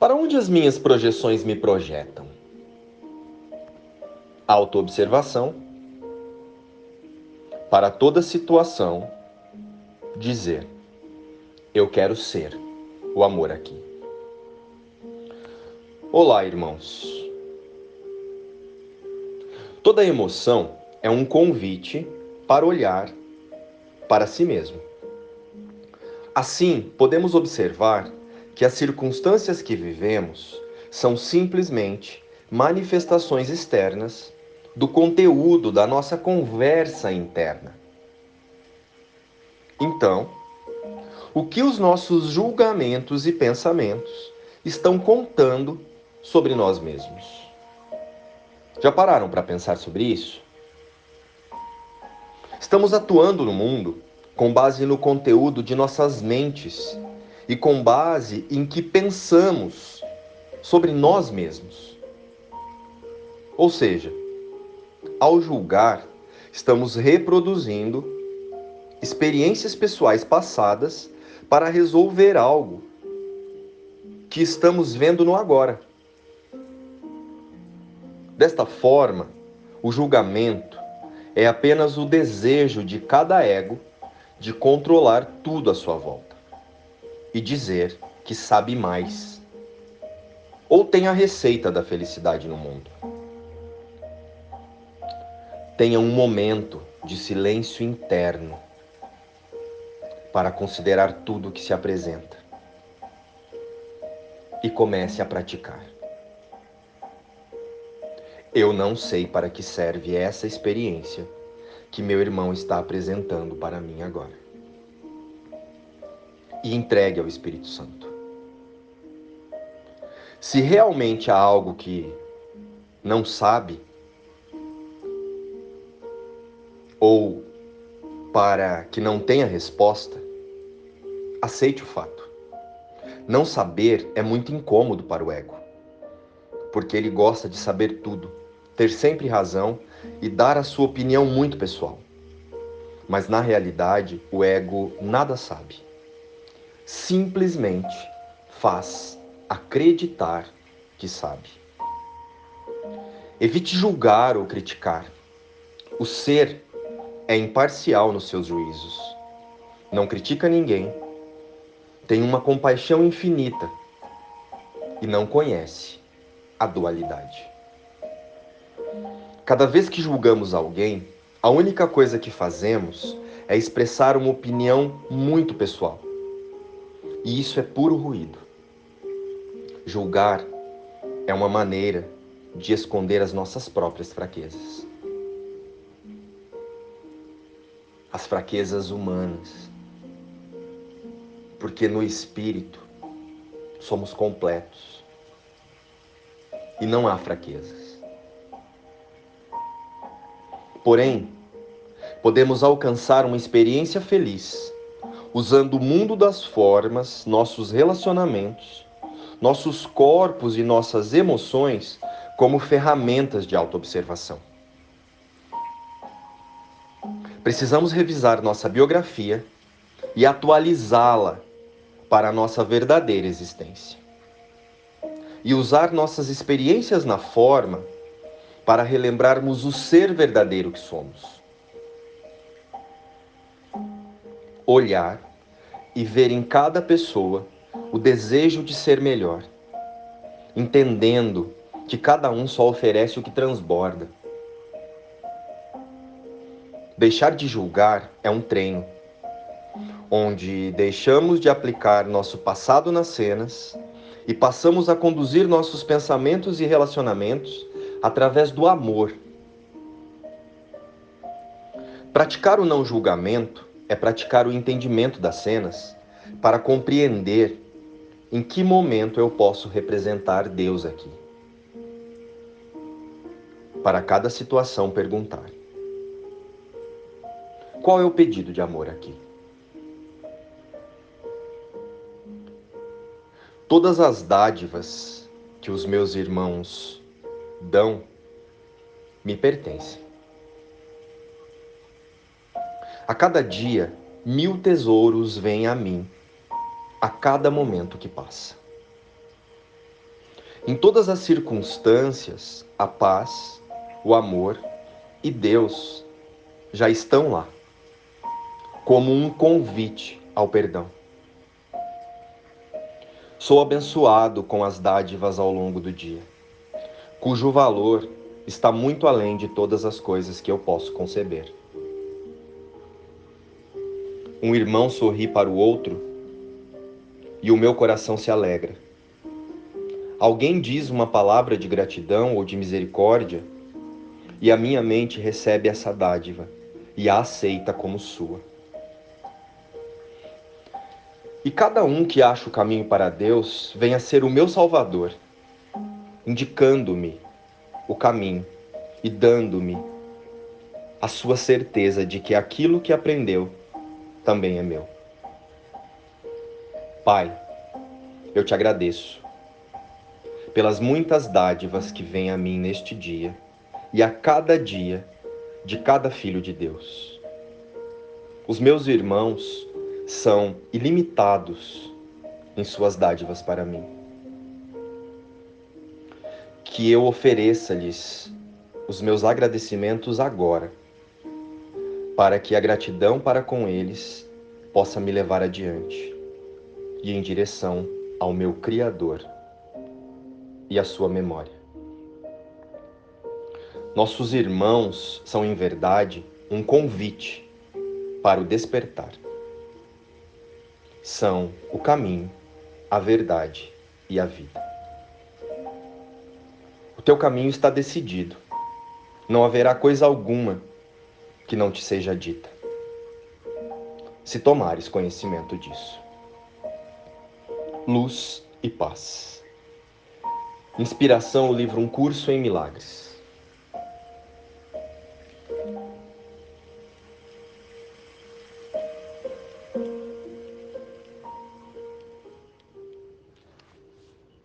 Para onde as minhas projeções me projetam? Autoobservação. Para toda situação, dizer: Eu quero ser o amor aqui. Olá, irmãos. Toda emoção é um convite para olhar para si mesmo. Assim, podemos observar que as circunstâncias que vivemos são simplesmente manifestações externas do conteúdo da nossa conversa interna. Então, o que os nossos julgamentos e pensamentos estão contando sobre nós mesmos? Já pararam para pensar sobre isso? Estamos atuando no mundo com base no conteúdo de nossas mentes e com base em que pensamos sobre nós mesmos. Ou seja, ao julgar, estamos reproduzindo experiências pessoais passadas para resolver algo que estamos vendo no agora. Desta forma, o julgamento é apenas o desejo de cada ego de controlar tudo à sua volta e dizer que sabe mais. Ou tem a receita da felicidade no mundo. Tenha um momento de silêncio interno para considerar tudo que se apresenta e comece a praticar. Eu não sei para que serve essa experiência que meu irmão está apresentando para mim agora e entregue ao Espírito Santo. Se realmente há algo que não sabe, ou para que não tenha resposta, aceite o fato. Não saber é muito incômodo para o ego, porque ele gosta de saber tudo, ter sempre razão e dar a sua opinião muito pessoal. Mas na realidade, o ego nada sabe simplesmente faz acreditar que sabe. Evite julgar ou criticar. O ser é imparcial nos seus juízos. Não critica ninguém. Tem uma compaixão infinita e não conhece a dualidade. Cada vez que julgamos alguém, a única coisa que fazemos é expressar uma opinião muito pessoal. E isso é puro ruído. Julgar é uma maneira de esconder as nossas próprias fraquezas. As fraquezas humanas. Porque no espírito somos completos. E não há fraquezas. Porém, podemos alcançar uma experiência feliz usando o mundo das formas, nossos relacionamentos, nossos corpos e nossas emoções como ferramentas de autoobservação. Precisamos revisar nossa biografia e atualizá-la para a nossa verdadeira existência. E usar nossas experiências na forma para relembrarmos o ser verdadeiro que somos. Olhar e ver em cada pessoa o desejo de ser melhor, entendendo que cada um só oferece o que transborda. Deixar de julgar é um treino, onde deixamos de aplicar nosso passado nas cenas e passamos a conduzir nossos pensamentos e relacionamentos através do amor. Praticar o não julgamento é praticar o entendimento das cenas para compreender em que momento eu posso representar Deus aqui. Para cada situação, perguntar: qual é o pedido de amor aqui? Todas as dádivas que os meus irmãos dão me pertencem. A cada dia, mil tesouros vêm a mim, a cada momento que passa. Em todas as circunstâncias, a paz, o amor e Deus já estão lá, como um convite ao perdão. Sou abençoado com as dádivas ao longo do dia, cujo valor está muito além de todas as coisas que eu posso conceber. Um irmão sorri para o outro e o meu coração se alegra. Alguém diz uma palavra de gratidão ou de misericórdia e a minha mente recebe essa dádiva e a aceita como sua. E cada um que acha o caminho para Deus vem a ser o meu Salvador, indicando-me o caminho e dando-me a sua certeza de que aquilo que aprendeu também é meu. Pai, eu te agradeço pelas muitas dádivas que vêm a mim neste dia e a cada dia de cada filho de Deus. Os meus irmãos são ilimitados em suas dádivas para mim. Que eu ofereça-lhes os meus agradecimentos agora, para que a gratidão para com eles possa me levar adiante e em direção ao meu Criador e à sua memória. Nossos irmãos são, em verdade, um convite para o despertar. São o caminho, a verdade e a vida. O teu caminho está decidido. Não haverá coisa alguma que não te seja dita, se tomares conhecimento disso. Luz e paz. Inspiração, o livro Um Curso em Milagres.